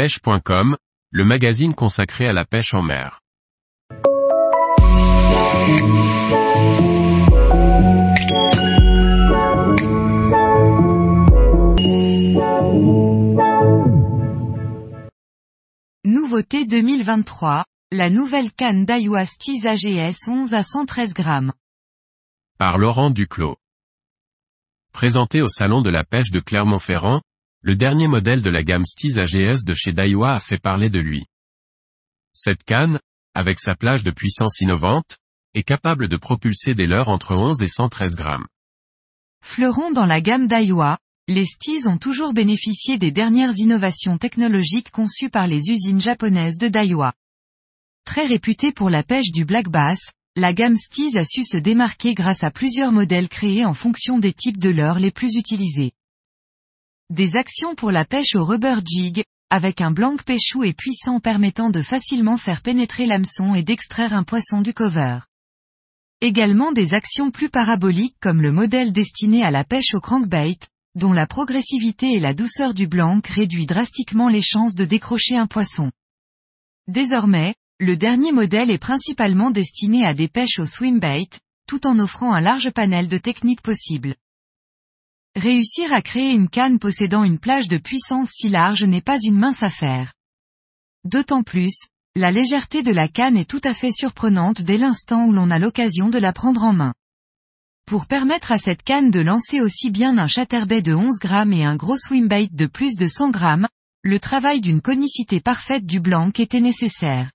pêche.com, le magazine consacré à la pêche en mer. Nouveauté 2023, la nouvelle canne Daiwa Stiz AGS 11 à 113 grammes. Par Laurent Duclos. Présenté au Salon de la pêche de Clermont-Ferrand, le dernier modèle de la gamme Stiz AGS de chez Daiwa a fait parler de lui. Cette canne, avec sa plage de puissance innovante, est capable de propulser des leurres entre 11 et 113 grammes. Fleuron dans la gamme Daiwa, les Stiz ont toujours bénéficié des dernières innovations technologiques conçues par les usines japonaises de Daiwa. Très réputée pour la pêche du black bass, la gamme Stiz a su se démarquer grâce à plusieurs modèles créés en fonction des types de leurres les plus utilisés. Des actions pour la pêche au rubber jig, avec un blanc pêchou et puissant permettant de facilement faire pénétrer l'hameçon et d'extraire un poisson du cover. Également des actions plus paraboliques comme le modèle destiné à la pêche au crankbait, dont la progressivité et la douceur du blanc réduit drastiquement les chances de décrocher un poisson. Désormais, le dernier modèle est principalement destiné à des pêches au swimbait, tout en offrant un large panel de techniques possibles. Réussir à créer une canne possédant une plage de puissance si large n'est pas une mince affaire. D'autant plus, la légèreté de la canne est tout à fait surprenante dès l'instant où l'on a l'occasion de la prendre en main. Pour permettre à cette canne de lancer aussi bien un chatterbait de 11 grammes et un gros swimbait de plus de 100 grammes, le travail d'une conicité parfaite du blanc était nécessaire.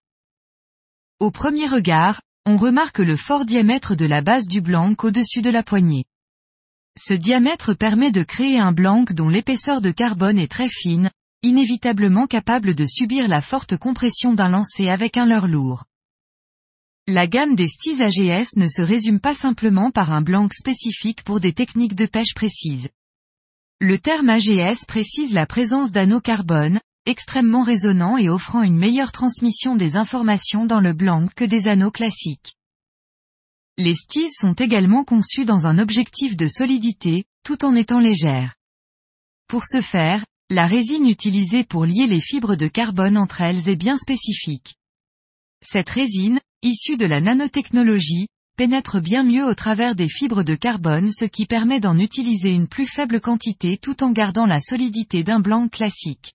Au premier regard, on remarque le fort diamètre de la base du blanc au-dessus de la poignée. Ce diamètre permet de créer un blanc dont l'épaisseur de carbone est très fine, inévitablement capable de subir la forte compression d'un lancer avec un leurre lourd. La gamme des Stiz AGS ne se résume pas simplement par un blanc spécifique pour des techniques de pêche précises. Le terme AGS précise la présence d'anneaux carbone, extrêmement résonnants et offrant une meilleure transmission des informations dans le blanc que des anneaux classiques. Les Stiz sont également conçus dans un objectif de solidité, tout en étant légères. Pour ce faire, la résine utilisée pour lier les fibres de carbone entre elles est bien spécifique. Cette résine, issue de la nanotechnologie, pénètre bien mieux au travers des fibres de carbone ce qui permet d'en utiliser une plus faible quantité tout en gardant la solidité d'un blanc classique.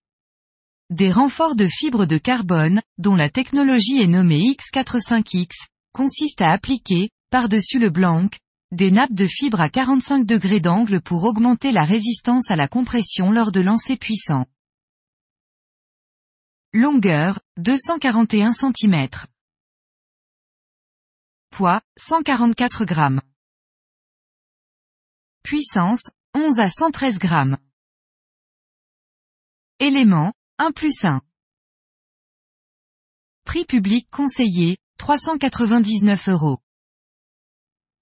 Des renforts de fibres de carbone, dont la technologie est nommée X45X, consistent à appliquer, par-dessus le blanc, des nappes de fibres à 45 degrés d'angle pour augmenter la résistance à la compression lors de lancers puissants. Longueur, 241 cm. Poids, 144 grammes. Puissance, 11 à 113 grammes. Éléments, 1 plus 1. Prix public conseillé, 399 euros.